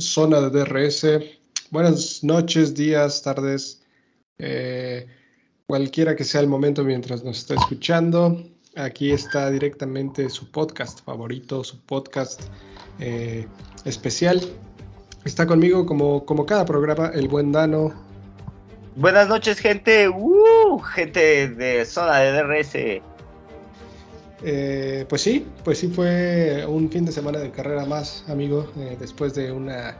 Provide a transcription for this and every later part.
Zona de DRS. Buenas noches, días, tardes, eh, cualquiera que sea el momento mientras nos está escuchando. Aquí está directamente su podcast favorito, su podcast eh, especial. Está conmigo como, como cada programa el buen Dano. Buenas noches, gente. Uh, gente de Zona de DRS. Eh, pues sí, pues sí fue un fin de semana de carrera más, amigo, eh, después de una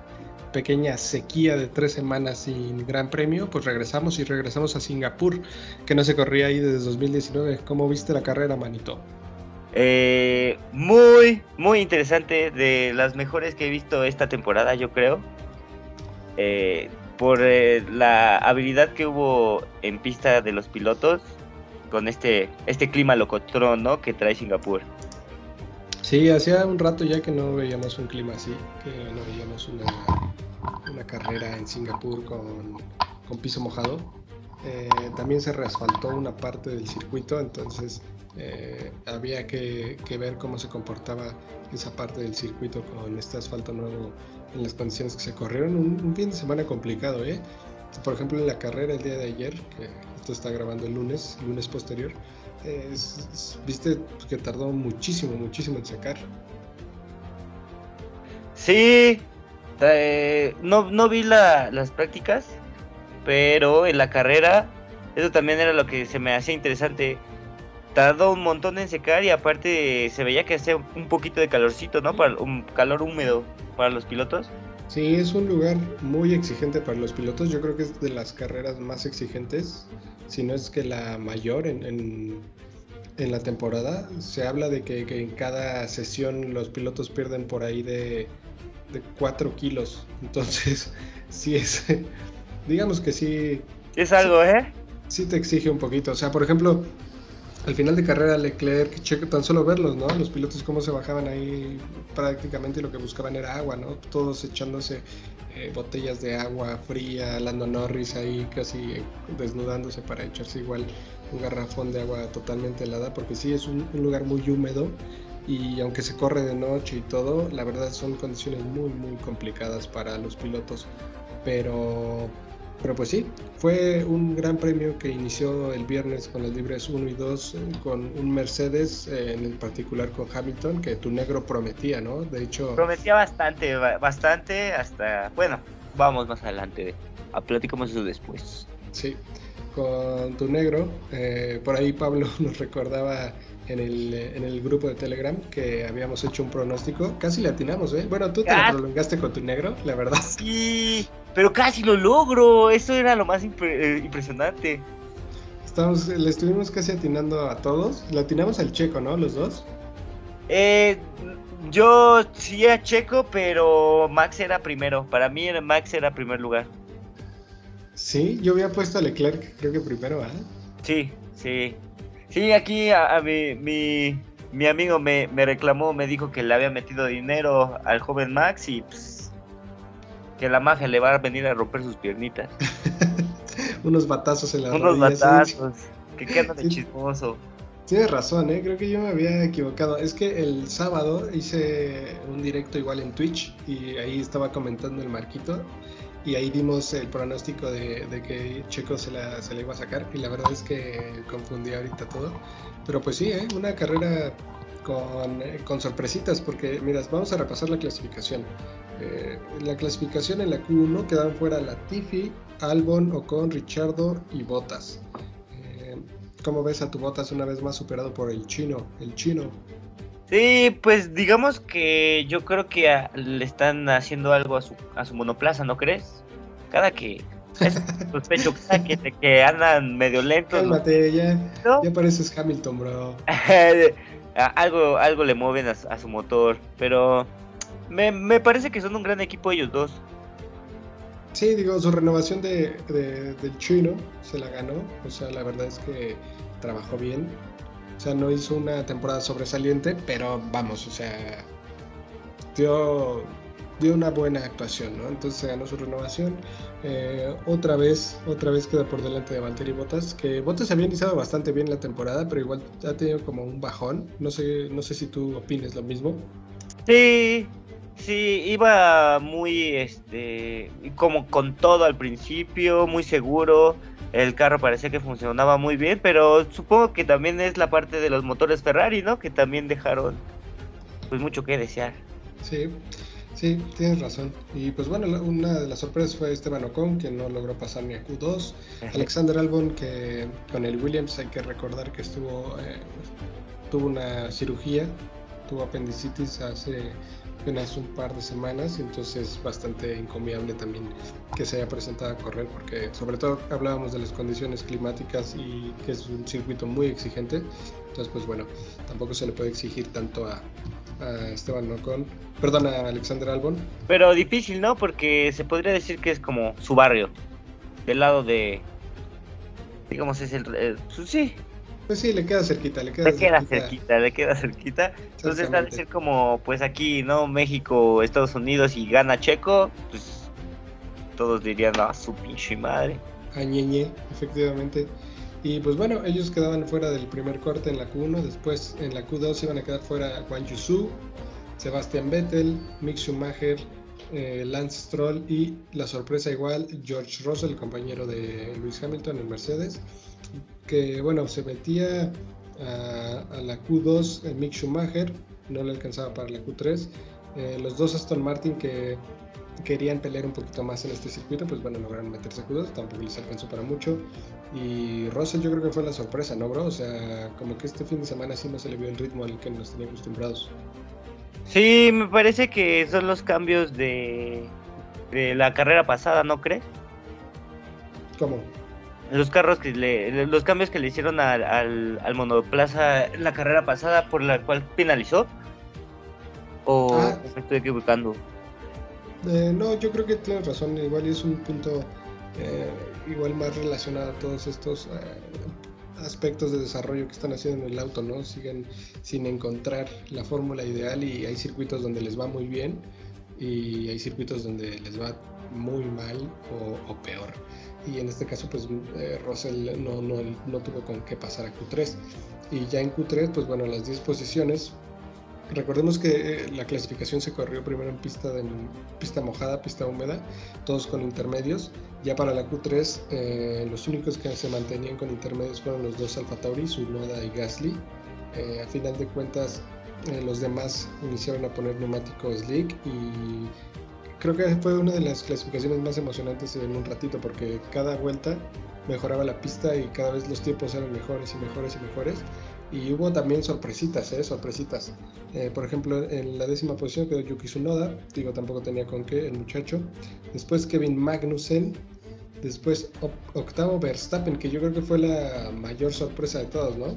pequeña sequía de tres semanas sin gran premio, pues regresamos y regresamos a Singapur, que no se corría ahí desde 2019. ¿Cómo viste la carrera, manito? Eh, muy, muy interesante, de las mejores que he visto esta temporada, yo creo. por la habilidad que hubo en pista de los pilotos, con este, este clima locotrón, ¿no? Que trae Singapur. Sí, hacía un rato ya que no veíamos un clima así, que no veíamos una, una carrera en Singapur con, con piso mojado. Eh, también se reasfaltó una parte del circuito, entonces eh, había que, que, ver cómo se comportaba esa parte del circuito con este asfalto nuevo en las condiciones que se corrieron. Un, un fin de semana complicado, ¿eh? Por ejemplo, en la carrera el día de ayer, que está grabando el lunes, el lunes posterior, viste que tardó muchísimo, muchísimo en sacar. Sí, eh, no, no vi las prácticas, pero en la carrera, eso también era lo que se me hacía interesante. Tardó un montón en secar y aparte se veía que hacía un poquito de calorcito, ¿no? Para un calor húmedo para los pilotos. Sí, es un lugar muy exigente para los pilotos. Yo creo que es de las carreras más exigentes, si no es que la mayor en, en, la temporada. Se habla de que, en cada sesión los pilotos pierden por ahí de, de 4 kilos. Entonces, sí es, digamos que sí. Es algo, ¿eh? Sí te exige un poquito. O sea, por ejemplo, al final de carrera Leclerc, Checo, tan solo verlos, ¿no? Los pilotos cómo se bajaban ahí prácticamente lo que buscaban era agua, ¿no? Todos echándose eh, botellas de agua fría, Lando Norris ahí casi desnudándose para echarse igual un garrafón de agua totalmente helada, porque sí es un, un lugar muy húmedo y aunque se corre de noche y todo, la verdad son condiciones muy muy complicadas para los pilotos, pero pero pues sí, fue un gran premio que inició el viernes con los libres 1 y 2, eh, con un Mercedes, eh, en particular con Hamilton, que tu negro prometía, ¿no? De hecho... Prometía bastante, bastante, hasta... Bueno, vamos más adelante, platicamos eso después. Sí, con tu negro, eh, por ahí Pablo nos recordaba en el, en el grupo de Telegram que habíamos hecho un pronóstico. Casi le atinamos, ¿eh? Bueno, tú te lo prolongaste con tu negro, la verdad. Sí, pero casi lo logro. Eso era lo más eh, impresionante. Estamos, le estuvimos casi atinando a todos. Le atinamos al checo, ¿no? Los dos. Eh, yo sí a Checo, pero Max era primero. Para mí Max era primer lugar. Sí, yo había puesto a Leclerc, creo que primero, ¿ah? Sí, sí. Sí, aquí a, mi, mi, amigo me, reclamó, me dijo que le había metido dinero al joven Max y pues, que la magia le va a venir a romper sus piernitas. Unos batazos en la Unos batazos, que queda de chismoso. Tienes razón, ¿eh? creo que yo me había equivocado. Es que el sábado hice un directo igual en Twitch y ahí estaba comentando el Marquito y ahí dimos el pronóstico de, que Checo se la, se iba a sacar y la verdad es que confundí ahorita todo. Pero pues sí, ¿eh? una carrera con, con, sorpresitas porque, miras, vamos a repasar la clasificación. Eh, la clasificación en la Q1 quedan fuera Latifi, Albon, Ocon, Richardo y Botas. Eh, ¿Cómo ves a tu Botas una vez más superado por el chino? El chino Sí, pues digamos que yo creo que le están haciendo algo a su, a su monoplaza, ¿no crees? Cada que es sospecho que, que andan medio lentos. Cálmate, ya, ya pareces Hamilton, bro. algo, algo le mueven a, su motor, pero me, me, parece que son un gran equipo ellos dos. Sí, digo, su renovación de, de, del chino se la ganó, o sea, la verdad es que trabajó bien o sea, no hizo una temporada sobresaliente, pero vamos, o sea, dio, dio una buena actuación, ¿no? Entonces ganó su renovación. Eh, otra vez, otra vez queda por delante de Valtteri Bottas, que Bottas había iniciado bastante bien la temporada, pero igual ha tenido como un bajón. No sé, no sé si tú opines lo mismo. Sí, Sí, iba muy, este, como con todo al principio, muy seguro. El carro parecía que funcionaba muy bien, pero supongo que también es la parte de los motores Ferrari, ¿no? Que también dejaron, pues, mucho que desear. Sí, sí, tienes razón. Y pues bueno, una de las sorpresas fue Esteban Ocon, que no logró pasar ni a Q2. Alexander Albon, que con el Williams hay que recordar que estuvo, eh, tuvo una cirugía, tuvo apendicitis hace apenas un par de semanas, y entonces bastante encomiable también que se haya presentado a correr, porque sobre todo hablábamos de las condiciones climáticas y que es un circuito muy exigente, entonces pues bueno, tampoco se le puede exigir tanto a, Esteban Ocon, perdón, a Alexander Albon. Pero difícil, ¿no? Porque se podría decir que es como su barrio, del lado de, digamos, es el, pues sí, pues sí, le queda cerquita, le queda, le queda cerquita. le queda cerquita. Entonces, a decir como, pues aquí, ¿no? México, Estados Unidos y gana Checo, pues todos dirían, ah, su pinche madre. Añeñe, efectivamente. Y pues bueno, ellos quedaban fuera del primer corte en la Q1, después en la Q2 iban a quedar fuera Juan Yusu, Sebastian Vettel, Mick Schumacher, eh, Lance Stroll y la sorpresa igual, George Russell, el compañero de Lewis Hamilton en Mercedes que bueno, se metía a, la Q2 en Mick Schumacher, no le alcanzaba para la Q3. Eh, los dos Aston Martin que querían pelear un poquito más en este circuito, pues bueno, lograron meterse a Q2, tampoco les alcanzó para mucho. Y Russell yo creo que fue la sorpresa, ¿no, bro? O sea, como que este fin de semana sí no se le vio el ritmo al que nos tenía acostumbrados. Sí, me parece que son los cambios de, de la carrera pasada, ¿no crees? ¿Cómo? Los carros que le, los cambios que le hicieron al, al, monoplaza en la carrera pasada por la cual finalizó o ah. me estoy equivocando eh, no yo creo que tienes razón igual es un punto eh, igual más relacionado a todos estos eh, aspectos de desarrollo que están haciendo en el auto no siguen sin encontrar la fórmula ideal y hay circuitos donde les va muy bien y hay circuitos donde les va muy mal o, o peor y en este caso pues eh, Russell no, no, no, tuvo con qué pasar a Q3 y ya en Q3 pues bueno las 10 posiciones. Recordemos que eh, la clasificación se corrió primero en pista de pista mojada pista húmeda todos con intermedios. Ya para la Q3 eh, los únicos que se mantenían con intermedios fueron los dos Alfa Tauri Sunoda y Gasly. A final de cuentas los demás iniciaron a poner neumáticos slick y creo que fue una de las clasificaciones más emocionantes en un ratito porque cada vuelta mejoraba la pista y cada vez los tiempos eran mejores y mejores y mejores. Y hubo también sorpresitas, ¿eh? Sorpresitas. Eh, por ejemplo, en la décima posición quedó Yuki Tsunoda, digo, tampoco tenía con qué el muchacho. Después Kevin Magnussen. Después octavo Verstappen, que yo creo que fue la mayor sorpresa de todos, ¿no?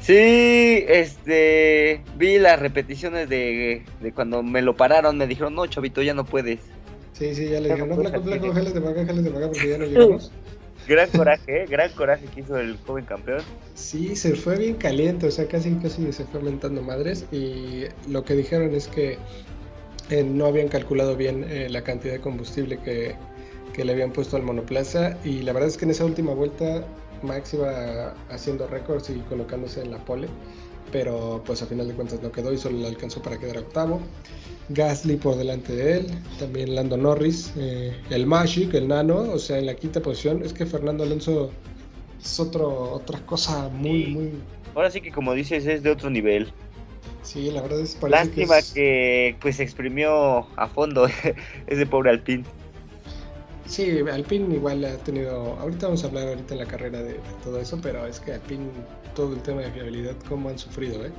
Sí, este, vi las repeticiones de, de, cuando me lo pararon, me dijeron, no, chavito, ya no puedes. Sí, sí, ya le dijeron, no, flaco, flaco, jálate para acá, jálate para acá, porque ya no llegamos. gran coraje, ¿eh? gran coraje que hizo el joven campeón. Sí, se fue bien caliente, o sea, casi, casi se fue aumentando madres, y lo que dijeron es que eh, no habían calculado bien eh, la cantidad de combustible que, que le habían puesto al monoplaza, y la verdad es que en esa última vuelta Max iba haciendo récords y colocándose en la pole, pero pues a final de cuentas no quedó y solo le alcanzó para quedar octavo. Gasly por delante de él, también Lando Norris, eh, el Magic, el Nano, o sea, en la quinta posición. Es que Fernando Alonso es otro, otra cosa muy, muy... Ahora sí que como dices es de otro nivel. Sí, la verdad es Lástima que, que, pues se exprimió a fondo ese pobre Alpine. Sí, Alpine igual ha tenido, ahorita vamos a hablar ahorita en la carrera de, todo eso, pero es que Alpine, todo el tema de fiabilidad, cómo han sufrido, ¿eh?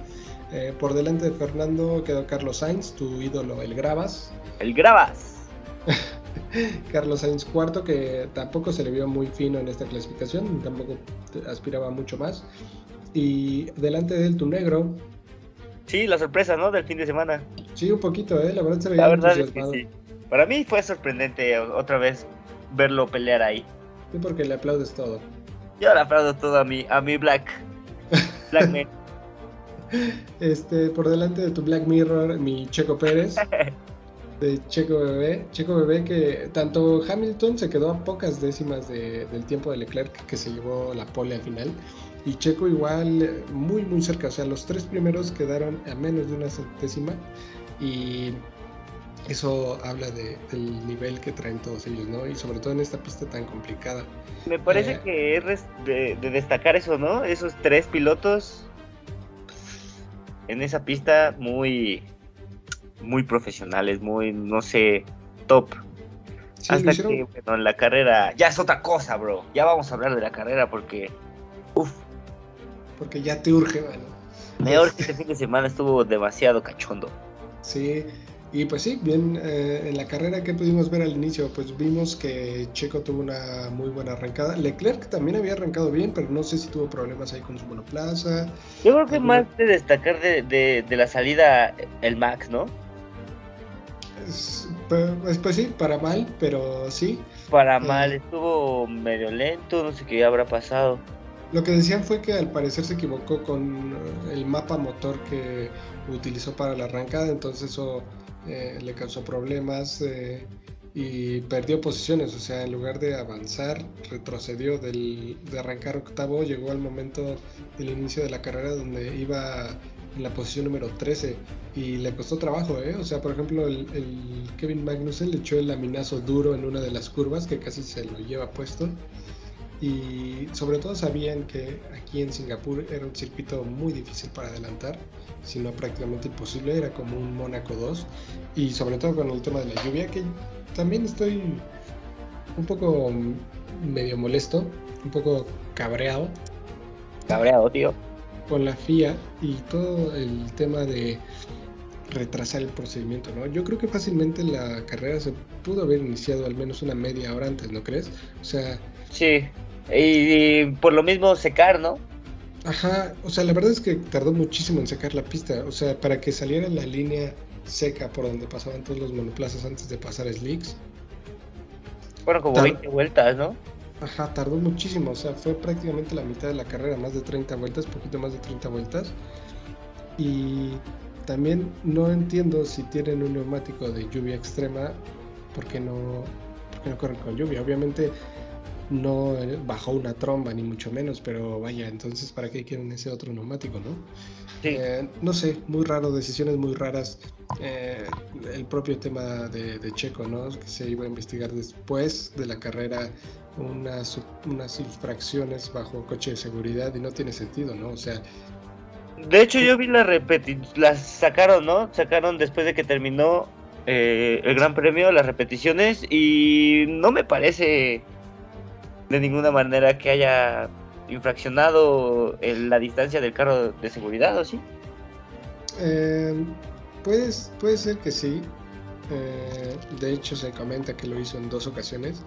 ¿eh? por delante de Fernando quedó Carlos Sainz, tu ídolo, el Gravas. El Gravas. Carlos Sainz cuarto, que tampoco se le vio muy fino en esta clasificación, tampoco aspiraba mucho más. Y delante de él, tu negro. Sí, la sorpresa, ¿no? Del fin de semana. Sí, un poquito, ¿eh? La verdad se veía La verdad es que sí. Para mí fue sorprendente otra vez verlo pelear ahí. Sí, porque le aplaudes todo. Yo le aplaudo todo a mi, a mi Black. Black Man. Este, por delante de tu Black Mirror, mi Checo Pérez. de Checo Bebé. Checo Bebé que tanto Hamilton se quedó a pocas décimas del tiempo de Leclerc que se llevó la pole al final. Y Checo igual muy muy cerca. O sea, los tres primeros quedaron a menos de una centésima. Y eso habla de, del nivel que traen todos ellos, ¿no? Y sobre todo en esta pista tan complicada. Me parece eh, que es de, destacar eso, ¿no? Esos tres pilotos en esa pista muy, muy profesionales, muy, no sé, top. Hasta que, bueno, en la carrera ya es otra cosa, bro. Ya vamos a hablar de la carrera porque, uff. Porque ya te urge, bueno. Me urge este fin de semana estuvo demasiado cachondo. Sí, y pues sí, bien, eh, en la carrera que pudimos ver al inicio, pues vimos que Checo tuvo una muy buena arrancada. Leclerc también había arrancado bien, pero no sé si tuvo problemas ahí con su monoplaza. Yo creo que más de destacar de, la salida el Max, ¿no? pues, pues, sí, para mal, pero sí. Para eh, mal, estuvo medio lento, no sé qué habrá pasado. Lo que decían fue que al parecer se equivocó con el mapa motor que utilizó para la arrancada, entonces eso eh, le causó problemas eh, y perdió posiciones, o sea, en lugar de avanzar, retrocedió del, de arrancar octavo, llegó al momento del inicio de la carrera donde iba en la posición número 13 y le costó trabajo, ¿eh? O sea, por ejemplo, el, Kevin Magnussen le echó el laminazo duro en una de las curvas que casi se lo lleva puesto y sobre todo sabían que aquí en Singapur era un circuito muy difícil para adelantar, si no prácticamente imposible, era como un Mónaco 2 y sobre todo con el tema de la lluvia que también estoy un poco medio molesto, un poco cabreado. Cabreado, tío. Con la FIA y todo el tema de retrasar el procedimiento, ¿no? Yo creo que fácilmente la carrera se pudo haber iniciado al menos una media hora antes, ¿no crees? O sea... Sí, y, por lo mismo secar, ¿no? Ajá, o sea, la verdad es que tardó muchísimo en secar la pista. O sea, para que saliera la línea seca por donde pasaban todos los monoplazas antes de pasar slicks. Fueron como 20 vueltas, ¿no? Ajá, tardó muchísimo. O sea, fue prácticamente la mitad de la carrera, más de 30 vueltas, poquito más de 30 vueltas. Y también no entiendo si tienen un neumático de lluvia extrema, porque no, porque no corren con lluvia. Obviamente no bajó una tromba ni mucho menos, pero vaya, entonces ¿para qué quieren ese otro neumático, no? Eh, no sé, muy raro, decisiones muy raras. Eh, el propio tema de, Checo, ¿no? Que se iba a investigar después de la carrera unas, unas infracciones bajo coche de seguridad y no tiene sentido, ¿no? O sea... De hecho yo vi la repetición, las sacaron, ¿no? Sacaron después de que terminó eh, el Gran Premio las repeticiones y no me parece de ninguna manera que haya infraccionado la distancia del carro de seguridad, ¿o sí? Eh, puede ser que sí. Eh, de hecho, se comenta que lo hizo en dos ocasiones.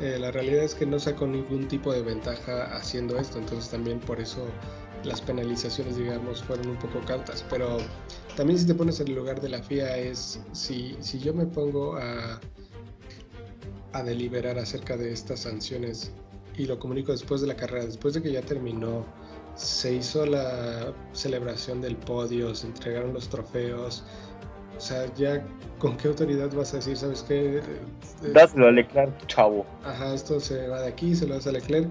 Eh, la realidad es que no sacó ningún tipo de ventaja haciendo esto, entonces también por eso las penalizaciones, digamos, fueron un poco cautas. Pero también si te pones en el lugar de la FIA es, si, si yo me pongo a a deliberar acerca de estas sanciones y lo comunico después de la carrera, después de que ya terminó, se hizo la celebración del podio, se entregaron los trofeos, o sea, ya con qué autoridad vas a decir, ¿sabes qué? Dáselo a Leclerc, chavo. Ajá, esto se va de aquí, se lo das a Leclerc.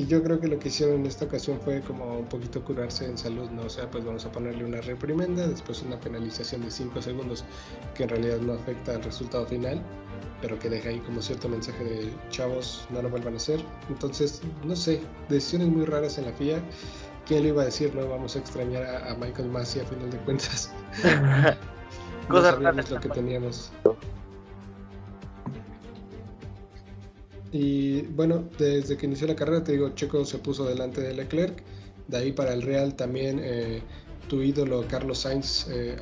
Y yo creo que lo que hicieron en esta ocasión fue como un poquito curarse en salud, ¿no? O sea, pues vamos a ponerle una reprimenda, después una penalización de 5 segundos, que en realidad no afecta al resultado final pero que deja ahí como cierto mensaje de chavos, no lo vuelvan a hacer. Entonces, no sé, decisiones muy raras en la FIA. ¿Quién le iba a decir, no vamos a extrañar a, Michael Massey a final de cuentas? no sabíamos lo que teníamos. Y bueno, desde que inició la carrera, te digo, Checo se puso delante de Leclerc. De ahí para el Real también eh, tu ídolo Carlos Sainz eh,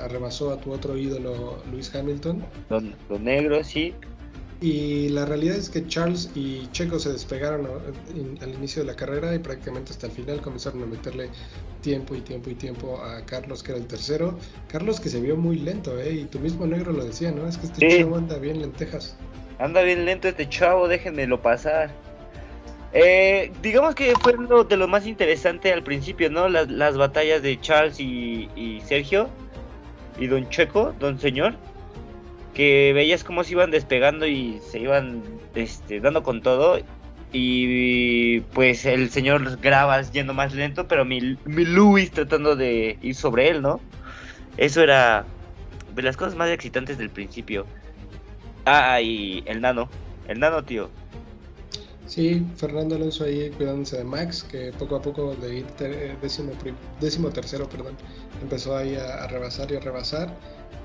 arrebasó a tu otro ídolo Luis Hamilton. Lo, negro, sí. Y la realidad es que Charles y Checo se despegaron al inicio de la carrera y prácticamente hasta el final comenzaron a meterle tiempo y tiempo y tiempo a Carlos, que era el tercero. Carlos que se vio muy lento, ¿eh? Y tu mismo negro lo decía, ¿no? Es que este chavo anda bien lentejas. Anda bien lento este chavo, déjenmelo pasar. Eh, digamos que fue lo de lo más interesante al principio, ¿no? Las, las batallas de Charles y, Sergio y Don Checo, Don Señor, que veías cómo se iban despegando y se iban este, dando con todo. Y pues el señor graba yendo más lento, pero mi, mi Luis tratando de ir sobre él, ¿no? Eso era de las cosas más excitantes del principio. Ah, y el nano. El nano, tío. Sí, Fernando Alonso ahí cuidándose de Max, que poco a poco de ir eh, décimo, décimo tercero, perdón, empezó ahí a, rebasar y a rebasar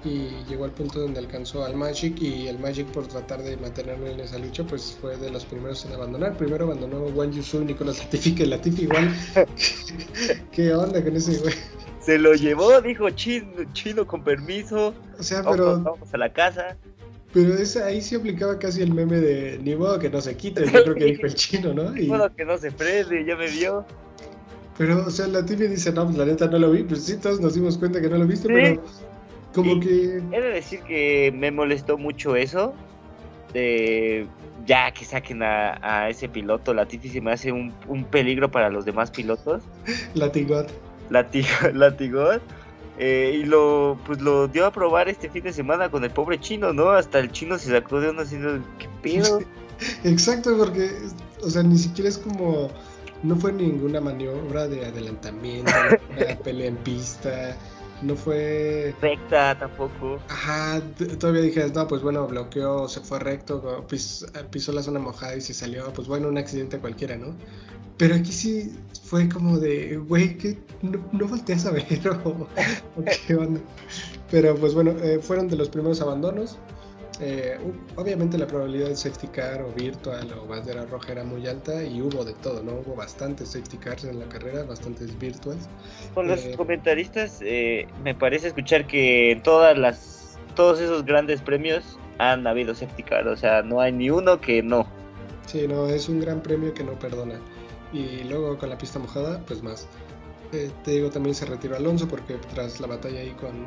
y llegó al punto donde alcanzó al Magic y el Magic por tratar de mantenerlo en esa lucha pues fue de los primeros en abandonar. Primero abandonó Juan Yusu, Nicolás Latifi, que Latifi igual. ¿Qué onda con ese güey? Se lo llevó, dijo chino, chino con permiso. O sea, pero... vamos a la casa. Pero esa, ahí sí aplicaba casi el meme de ni modo que no se quite, yo creo que dijo el chino, ¿no? Ni modo que no se prende, ya me vio. Pero, o sea, la tibia dice, no, pues la neta no lo vi, pues sí, todos nos dimos cuenta que no lo viste, pero como que... He de decir que me molestó mucho eso, de ya que saquen a, ese piloto, la Latifi se me hace un, un peligro para los demás pilotos. Latigot. Latigot. Eh, y lo pues lo dio a probar este fin de semana con el pobre chino, ¿no? Hasta el chino se sacó de uno haciendo, ¿qué pedo? Exacto, porque, o sea, ni siquiera es como, no fue ninguna maniobra de adelantamiento, una pelea en pista, no fue... Recta tampoco. Ajá, todavía dije, no, pues bueno, bloqueó, se fue recto, pisó la zona mojada y se salió, pues bueno, un accidente cualquiera, ¿no? Pero aquí sí fue como de, güey, que no, no, volteas a ver o, qué onda. Pero pues bueno, eh, fueron de los primeros abandonos. Eh, obviamente la probabilidad de safety car o virtual o bandera roja era muy alta y hubo de todo, ¿no? Hubo bastantes safety cars en la carrera, bastantes virtuals. Con los eh, comentaristas me parece escuchar que en todas las, todos esos grandes premios han habido safety car, o sea, no hay ni uno que no. Sí, no, es un gran premio que no perdona y luego con la pista mojada, pues más. Eh, te digo, también se retiró Alonso porque tras la batalla ahí con,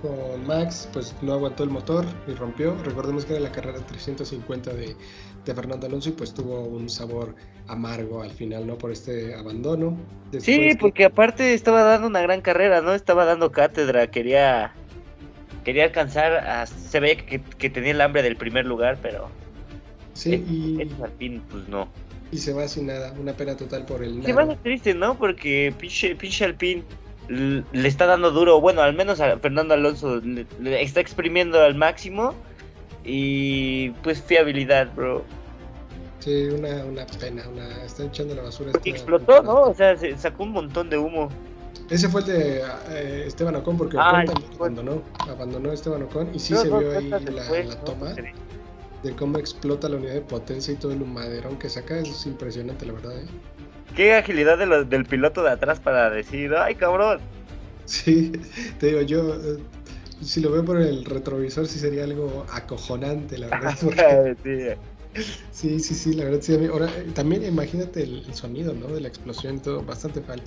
con Max, pues no aguantó el motor y rompió. Recordemos que era la carrera 350 de, de Fernando Alonso y pues tuvo un sabor amargo al final, ¿no? Por este abandono. sí, porque aparte estaba dando una gran carrera, ¿no? Estaba dando cátedra, quería quería alcanzar, a, se veía que, que tenía el hambre del primer lugar, pero... Sí, y... al fin, pues no. Y se va sin nada, una pena total por el... Se va a triste, ¿no? Porque pinche, pinche Alpine le está dando duro, bueno, al menos a Fernando Alonso le, está exprimiendo al máximo y pues fiabilidad, bro. Sí, una, una pena, una, está echando la basura. Porque explotó, ¿no? O sea, se sacó un montón de humo. Ese fue el de eh, Esteban Ocon, porque ah, Ocon también abandonó, abandonó Esteban Ocon y sí se vio ahí la, la, toma de cómo explota la unidad de potencia y todo el humaderón que saca, es impresionante, la verdad. ¿eh? Qué agilidad de del piloto de atrás para decir, ¡ay, cabrón! Sí, te digo, yo, eh, si lo veo por el retrovisor, sí sería algo acojonante, la verdad. sí, sí, sí, la verdad, sí. Ahora, también imagínate el, el, sonido, ¿no? De la explosión y todo, bastante mal.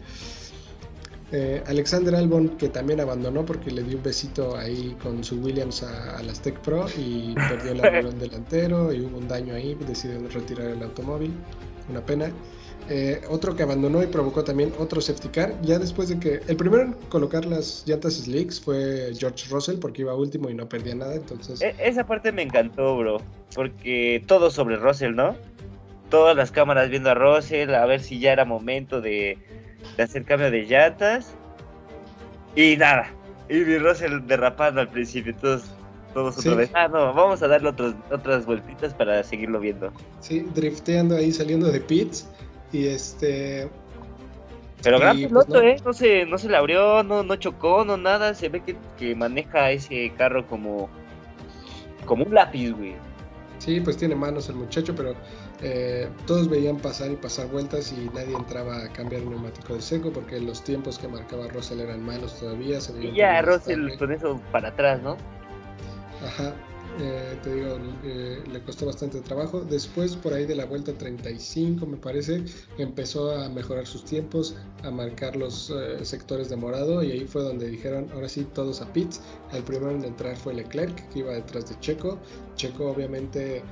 Eh, Alexander Albon, que también abandonó porque le dio un besito ahí con su Williams a, las Tech Pro y perdió el balón delantero y hubo un daño ahí, decidieron retirar el automóvil, una pena. Eh, otro que abandonó y provocó también otro safety car, ya después de que el primero en colocar las llantas slicks fue George Russell porque iba último y no perdía nada, entonces... E, esa parte me encantó, bro, porque todo sobre Russell, ¿no? Todas las cámaras viendo a Russell, a ver si ya era momento de de hacer cambio de llantas. Y nada. Y mi Russell derrapando al principio. Todos, todos otra vez. Ah, no, vamos a darle otras otras vueltitas para seguirlo viendo. Sí, drifteando ahí, saliendo de pits. Y este. Pero gran pues, piloto, ¿eh? No se, no se le abrió, no, no chocó, no nada. Se ve que, que maneja ese carro como. Como un lápiz, güey. Sí, pues tiene manos el muchacho, pero eh, todos veían pasar y pasar vueltas y nadie entraba a cambiar el neumático de seco porque los tiempos que marcaba Russell eran malos todavía. Se y ya Russell con eso para atrás, ¿no? Ajá, eh, te digo, eh, le costó bastante trabajo. Después, por ahí de la vuelta 35, me parece, empezó a mejorar sus tiempos, a marcar los sectores de morado y ahí fue donde dijeron, ahora sí, todos a pits. El primero en entrar fue Leclerc, que iba detrás de Checo. Checo obviamente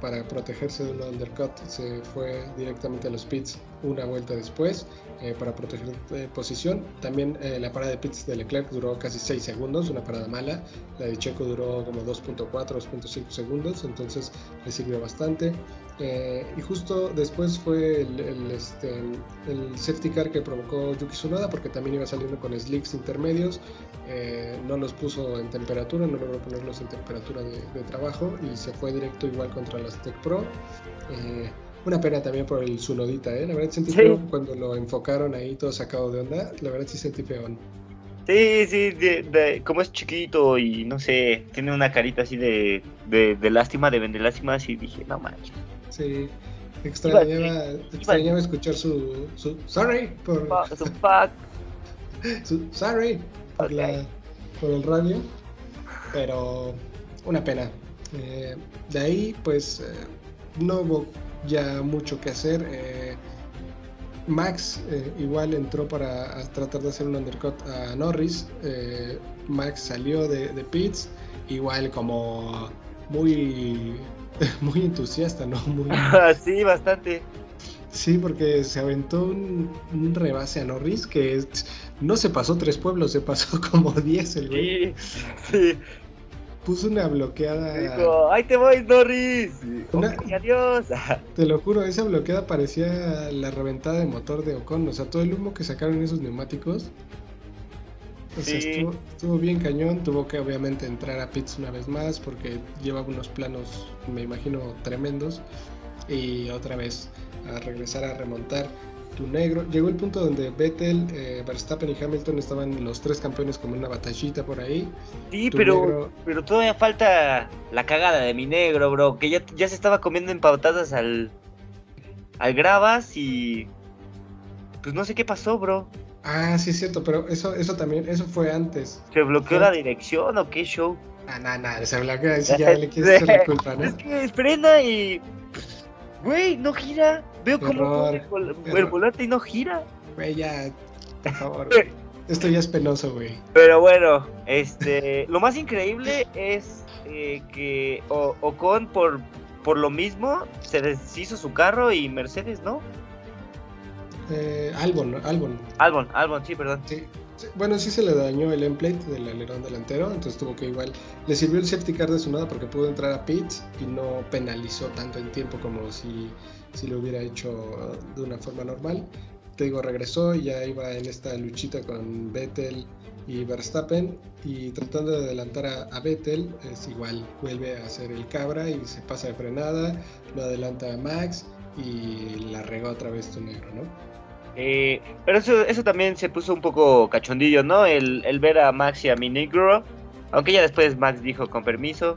para protegerse de un undercut se fue directamente a los pits una vuelta después eh, para proteger eh, posición. También eh, la parada de pits de Leclerc duró casi 6 segundos, una parada mala. La de Checo duró como 2.4, 2.5 segundos, entonces le sirvió bastante. Y justo después fue el, este, el, safety car que provocó Yuki Tsunoda porque también iba saliendo con slicks intermedios. no los puso en temperatura, no logró ponerlos en temperatura de, de trabajo y se fue directo igual contra las Tech Pro. Una pena también por el Sunodita, ¿eh? La verdad sentí feo cuando lo enfocaron ahí todo sacado de onda. La verdad sí sentí feo. Sí, sí, como es chiquito y no sé, tiene una carita así de, de, lástima, de vender lástima, y dije, no manches. Sí, extrañaba, extrañaba escuchar su, su sorry por su fuck. su, sorry por, la, por el radio, pero una pena. Eh, de ahí, pues, eh, no hubo ya mucho que hacer. Eh, Max igual entró para tratar de hacer un undercut a Norris. Eh, Max salió de, de, pits, igual como muy, muy entusiasta, ¿no? Muy... sí, bastante. Sí, porque se aventó un, un, rebase a Norris que no se pasó tres pueblos, se pasó como diez el güey. Sí, puso una bloqueada. Dijo, ¡ay te voy, Norris! ¡Adiós! Te lo juro, esa bloqueada parecía la reventada de motor de Ocon. O sea, todo el humo que sacaron esos neumáticos. O sea, estuvo, bien cañón. Tuvo que obviamente entrar a pits una vez más porque llevaba unos planos, me imagino, tremendos. Y otra vez a regresar a remontar tu negro. Llegó el punto donde Vettel, eh, Verstappen y Hamilton estaban los tres campeones como una batallita por ahí. Sí, pero, pero todavía falta la cagada de mi negro, bro, que ya, ya se estaba comiendo empautadas al, al Gravas y... Pues no sé qué pasó, bro. Ah, sí es cierto, pero eso, eso también, eso fue antes. ¿Se bloqueó la dirección o qué show? Ah, nada, nada, se bloqueó, ya le quieres echar la culpa, ¿no? Es que frena y... Güey, no gira. Veo como el, volante y no gira. Güey, ya, por favor. Esto ya es penoso, güey. Pero bueno, este, lo más increíble es eh, que Ocon por, por lo mismo se deshizo su carro y Mercedes, ¿no? Eh, Albon, Albon. Albon, Albon, sí, perdón. Sí, bueno, sí se le dañó el emplate del alerón delantero, entonces tuvo que igual. Le sirvió el safety car de su nada porque pudo entrar a pits y no penalizó tanto en tiempo como si, si lo hubiera hecho de una forma normal. Te digo, regresó y ya iba en esta luchita con Vettel y Verstappen y tratando de adelantar a, a, Vettel es igual, vuelve a hacer el cabra y se pasa de frenada, lo adelanta a Max y la regó otra vez tu negro, ¿no? Eh, pero eso, eso también se puso un poco cachondillo, ¿no? El, ver a Max y a mi negro. Aunque ya después Max dijo con permiso.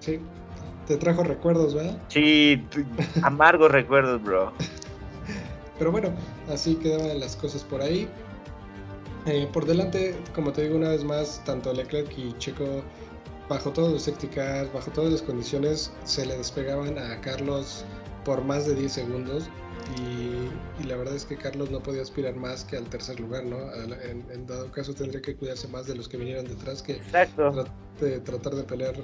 Sí. Te trajo recuerdos, ¿verdad? Sí, amargos recuerdos, bro. Pero bueno, así quedaban las cosas por ahí. Eh, por delante, como te digo una vez más, tanto Leclerc y Checo, bajo todos los safety bajo todas las condiciones, se le despegaban a Carlos por más de 10 segundos. Y, la verdad es que Carlos no podía aspirar más que al tercer lugar, ¿no? En, dado caso tendría que cuidarse más de los que vinieron detrás que tratar de pelear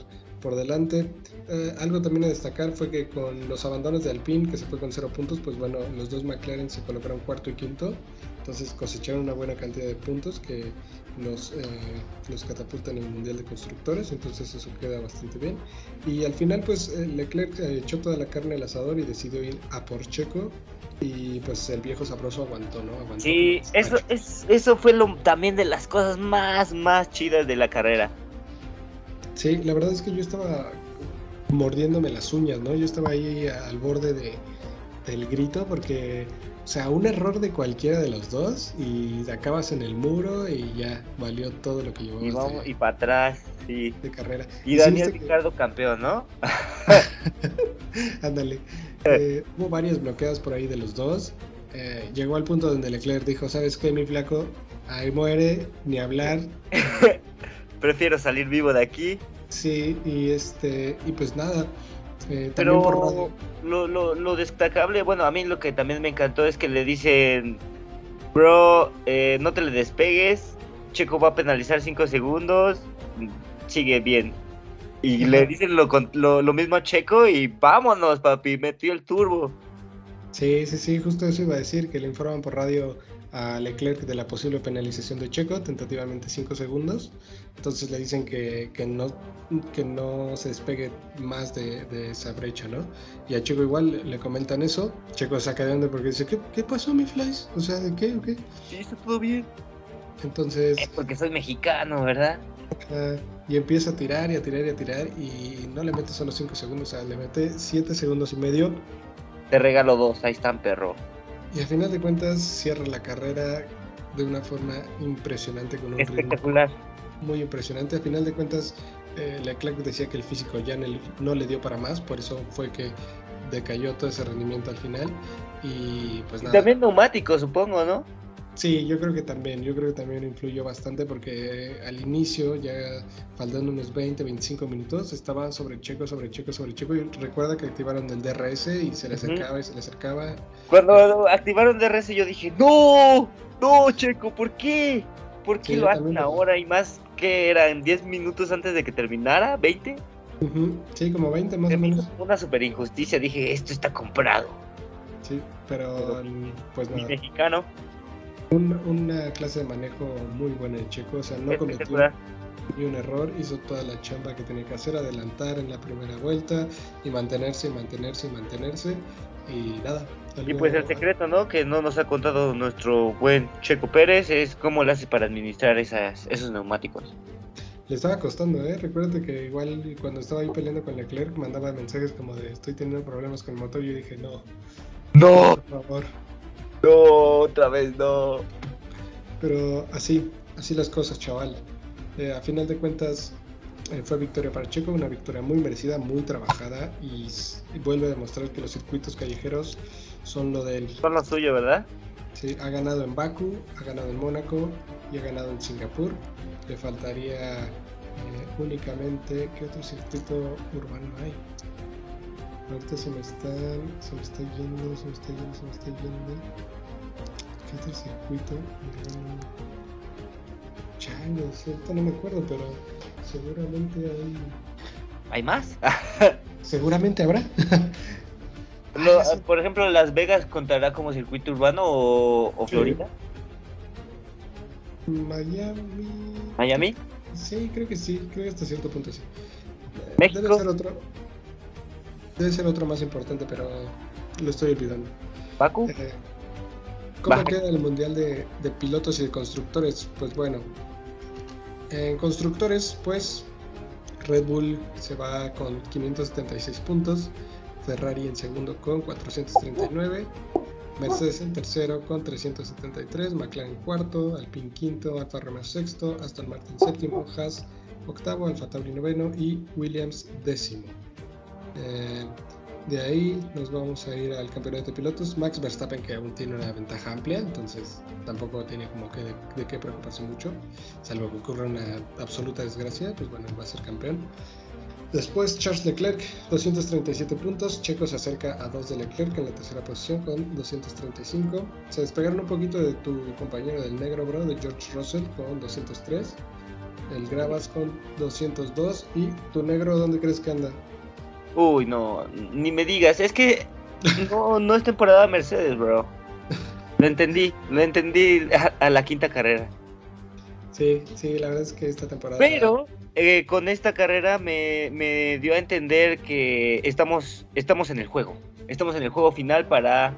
por delante. Eh, algo también a destacar fue que con los abandonos de Alpine, que se fue con cero puntos, pues bueno, los dos McLaren se colocaron cuarto y quinto, entonces cosecharon una buena cantidad de puntos que los, eh, los catapultan en el Mundial de Constructores, entonces eso queda bastante bien. Y al final, pues eh, Leclerc echó toda la carne al asador y decidió ir a por Checo. Y pues el viejo sabroso aguantó, ¿no? Aguantó sí, eso, es, eso fue lo, también de las cosas más, más chidas de la carrera. Sí, la verdad es que yo estaba mordiéndome las uñas, ¿no? Yo estaba ahí al borde de, del grito porque o sea, un error de cualquiera de los dos y acabas en el muro y ya valió todo lo que llevó. Y, vamos, y para atrás, sí. De carrera. Y Daniel Ricardo campeón, ¿no? Ándale. Eh, hubo varias bloqueadas por ahí de los dos. Eh, llegó al punto donde Leclerc dijo, ¿sabes qué, mi flaco? Ahí muere, ni hablar. Prefiero salir vivo de aquí. Sí, y este, y pues nada, eh, Pero lo, lo, lo, destacable, bueno, a mí lo que también me encantó es que le dicen, bro, eh, no te le despegues, Checo va a penalizar 5 segundos, sigue bien. Y le dicen lo, lo, lo, mismo a Checo y vámonos, papi, metió el turbo. Sí, sí, sí, justo eso iba a decir, que le informan por radio a Leclerc de la posible penalización de Checo, tentativamente 5 segundos. Entonces le dicen que, que, no, que no se despegue más de, esa brecha, ¿no? Y a Checo igual le comentan eso. Checo saca de onda porque dice, ¿qué, qué pasó, mi Flies? O sea, ¿de qué? ¿O qué? Sí, está todo bien. Entonces... Es porque soy mexicano, ¿verdad? Y empieza a tirar y a tirar y a tirar y no le mete solo 5 segundos, o sea, le mete 7 segundos y medio. Te regalo dos, ahí están, perro. Y al final de cuentas cierra la carrera de una forma impresionante con un espectacular. muy impresionante. Al final de cuentas eh, Leclerc decía que el físico ya no le dio para más, por eso fue que decayó todo ese rendimiento al final y pues nada. también neumático, supongo, ¿no? Sí, yo creo que también, yo creo que también influyó bastante porque al inicio, ya faltando unos 20, 25 minutos, estaba sobre Checo, sobre Checo, sobre Checo y recuerda que activaron el DRS y se le acercaba y se le acercaba. Cuando activaron DRS yo dije, no, no Checo, ¿por qué? ¿Por qué lo hacen ahora y más que eran 10 minutos antes de que terminara? ¿20? Sí, como 20 más o menos. Una super injusticia, dije, esto está comprado. Sí, pero, pues nada. mexicano una clase de manejo muy buena de Checo, o sea, no cometió ni un error, hizo toda la chamba que tenía que hacer, adelantar en la primera vuelta y mantenerse y mantenerse y mantenerse y nada. Y pues el secreto, ¿no? Que no nos ha contado nuestro buen Checo Pérez es cómo le hace para administrar esas, esos neumáticos. Le estaba costando, ¿eh? Recuerda que igual cuando estaba ahí peleando con Leclerc mandaba mensajes como de estoy teniendo problemas con el motor y yo dije no. No. Por favor. No, otra vez no. Pero así, así las cosas, chaval. Eh, a final de cuentas, eh, fue victoria para Checo, una victoria muy merecida, muy trabajada y, vuelve a demostrar que los circuitos callejeros son lo del. Son lo suyo, ¿verdad? Sí, ha ganado en Baku, ha ganado en Mónaco y ha ganado en Singapur. Le faltaría eh, únicamente. ¿Qué otro circuito urbano hay? Ahorita se me están. Se me está yendo, se me está yendo, se me está yendo. ¿Qué otro circuito? Chango, cierto, no me acuerdo, pero seguramente hay. ¿Hay más? seguramente habrá. por ejemplo, ¿Las Vegas contará como circuito urbano o, Florida? Miami. ¿Miami? Sí, creo que sí, creo que hasta cierto punto sí. México. Debe ser otro. Debe ser otro más importante, pero lo estoy olvidando. ¿Baku? Eh, ¿Cómo queda el mundial de, pilotos y de constructores? Pues bueno, en constructores, pues Red Bull se va con 576 puntos, Ferrari en segundo con 439, Mercedes en tercero con 373, McLaren cuarto, Alpine quinto, Alfa Romeo sexto, Aston Martin séptimo, Haas octavo, Alfa Tauri noveno y Williams décimo. Eh, de ahí nos vamos a ir al campeonato de pilotos. Max Verstappen, que aún tiene una ventaja amplia, entonces tampoco tiene como que de, qué preocuparse mucho, salvo que ocurra una absoluta desgracia, pues bueno, va a ser campeón. Después Charles Leclerc, 237 puntos. Checo se acerca a 2 de Leclerc en la tercera posición con 235. Se despegaron un poquito de tu compañero del negro, bro, de George Russell con 203. El Gravas con 202. ¿Y tu negro dónde crees que anda? Uy, no, ni me digas. Es que no, no es temporada Mercedes, bro. Lo entendí, lo entendí a, la quinta carrera. Sí, sí, la verdad es que esta temporada. Pero eh, con esta carrera me, me, dio a entender que estamos, estamos en el juego. Estamos en el juego final para,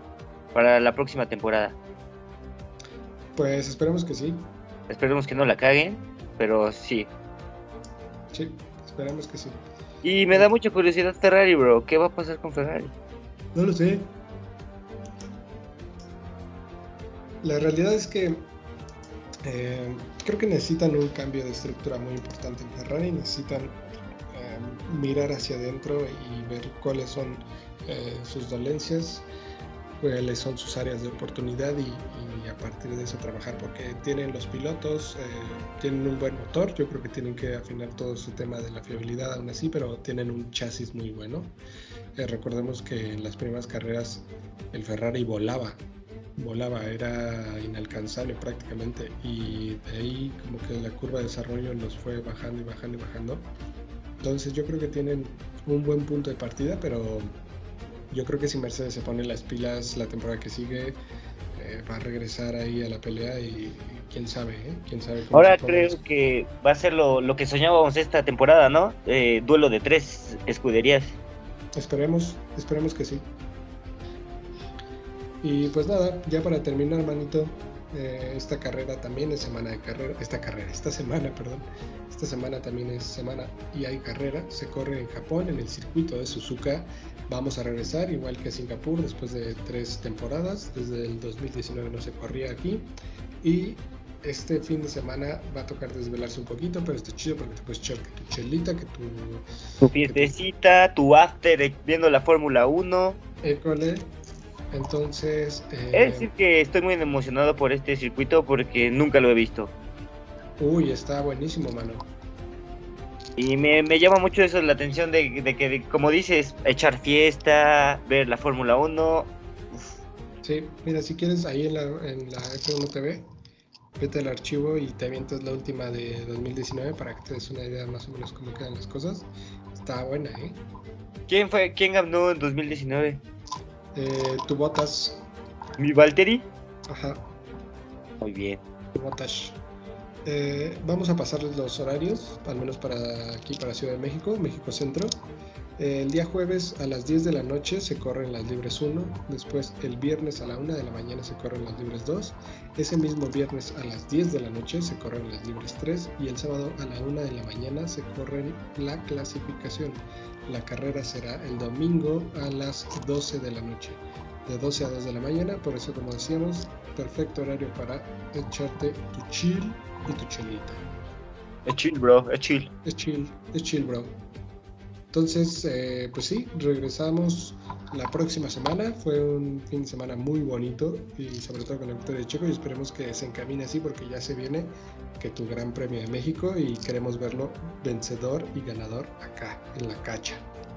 para la próxima temporada. Pues esperemos que sí. Esperemos que no la caguen, pero sí. Sí, esperemos que sí. Y me da mucha curiosidad Ferrari, bro. ¿Qué va a pasar con Ferrari? No lo sé. La realidad es que eh, creo que necesitan un cambio de estructura muy importante en Ferrari. Necesitan eh, mirar hacia adentro y ver cuáles son eh, sus dolencias, cuáles son sus áreas de oportunidad y, a partir de eso trabajar porque tienen los pilotos, eh, tienen un buen motor, yo creo que tienen que afinar todo su tema de la fiabilidad aún así, pero tienen un chasis muy bueno. Eh, recordemos que en las primeras carreras el Ferrari volaba, volaba, era inalcanzable prácticamente y de ahí como que la curva de desarrollo los fue bajando y bajando y bajando. Entonces yo creo que tienen un buen punto de partida, pero yo creo que si Mercedes se pone las pilas la temporada que sigue, eh, va a regresar ahí a la pelea y, quién sabe, ¿eh? ¿Quién sabe Ahora creo que va a ser lo, lo, que soñábamos esta temporada, ¿no? Eh, duelo de tres escuderías. Esperemos, esperemos que sí. Y pues nada, ya para terminar, manito, eh, esta carrera también es semana de carrera, esta carrera, esta semana, perdón, esta semana también es semana y hay carrera, se corre en Japón, en el circuito de Suzuka, vamos a regresar igual que a Singapur después de tres temporadas, desde el 2019 no se corría aquí y este fin de semana va a tocar desvelarse un poquito, pero está chido porque te puedes echar que tu chelita, que tu... Tu fiestecita, tu after viendo la Fórmula 1. École, entonces... Eh... Es decir que estoy muy emocionado por este circuito porque nunca lo he visto. Uy, está buenísimo, mano. Y me, llama mucho eso la atención de, que, como dices, echar fiesta, ver la Fórmula 1. Sí, mira, si quieres, ahí en la, en la F1 TV, vete al archivo y te avientas la última de 2019 para que te des una idea más o menos cómo quedan las cosas. Está buena, ¿eh? ¿Quién fue, quién ganó en 2019? Eh, tu botas. ¿Mi Valtteri? Ajá. Muy bien. Tu botas. Eh, vamos a pasarles los horarios, al menos para aquí, para Ciudad de México, México Centro. Eh, el día jueves a las 10 de la noche se corren las libres 1, después el viernes a la 1 de la mañana se corren las libres 2, ese mismo viernes a las 10 de la noche se corren las libres 3 y el sábado a la 1 de la mañana se corren la clasificación. La carrera será el domingo a las 12 de la noche, de 12 a 2 de la mañana. Por eso, como decíamos, perfecto horario para echarte tu chill y tu chelita. Es chill, bro, es chill. Es chill, es chill, bro. Entonces, eh, pues sí, regresamos la próxima semana. Fue un fin de semana muy bonito y sobre todo con la victoria de Checo y esperemos que se encamine así porque ya se viene que tu Gran Premio de México y queremos verlo vencedor y ganador acá en la cacha.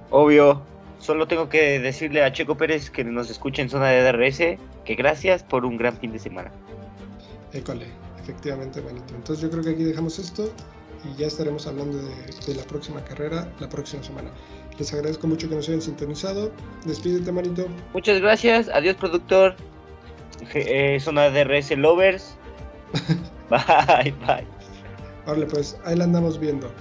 Obvio, solo tengo que decirle a Checo Pérez que nos escuche en zona de DRS que gracias por un gran fin de semana. École, efectivamente, manito. Entonces yo creo que aquí dejamos esto y ya estaremos hablando de, la próxima carrera la próxima semana. Les agradezco mucho que nos hayan sintonizado. Despídete, manito. Muchas gracias. Adiós, productor. Eh, zona de RS Lovers. bye, bye. Vale, pues ahí la andamos viendo.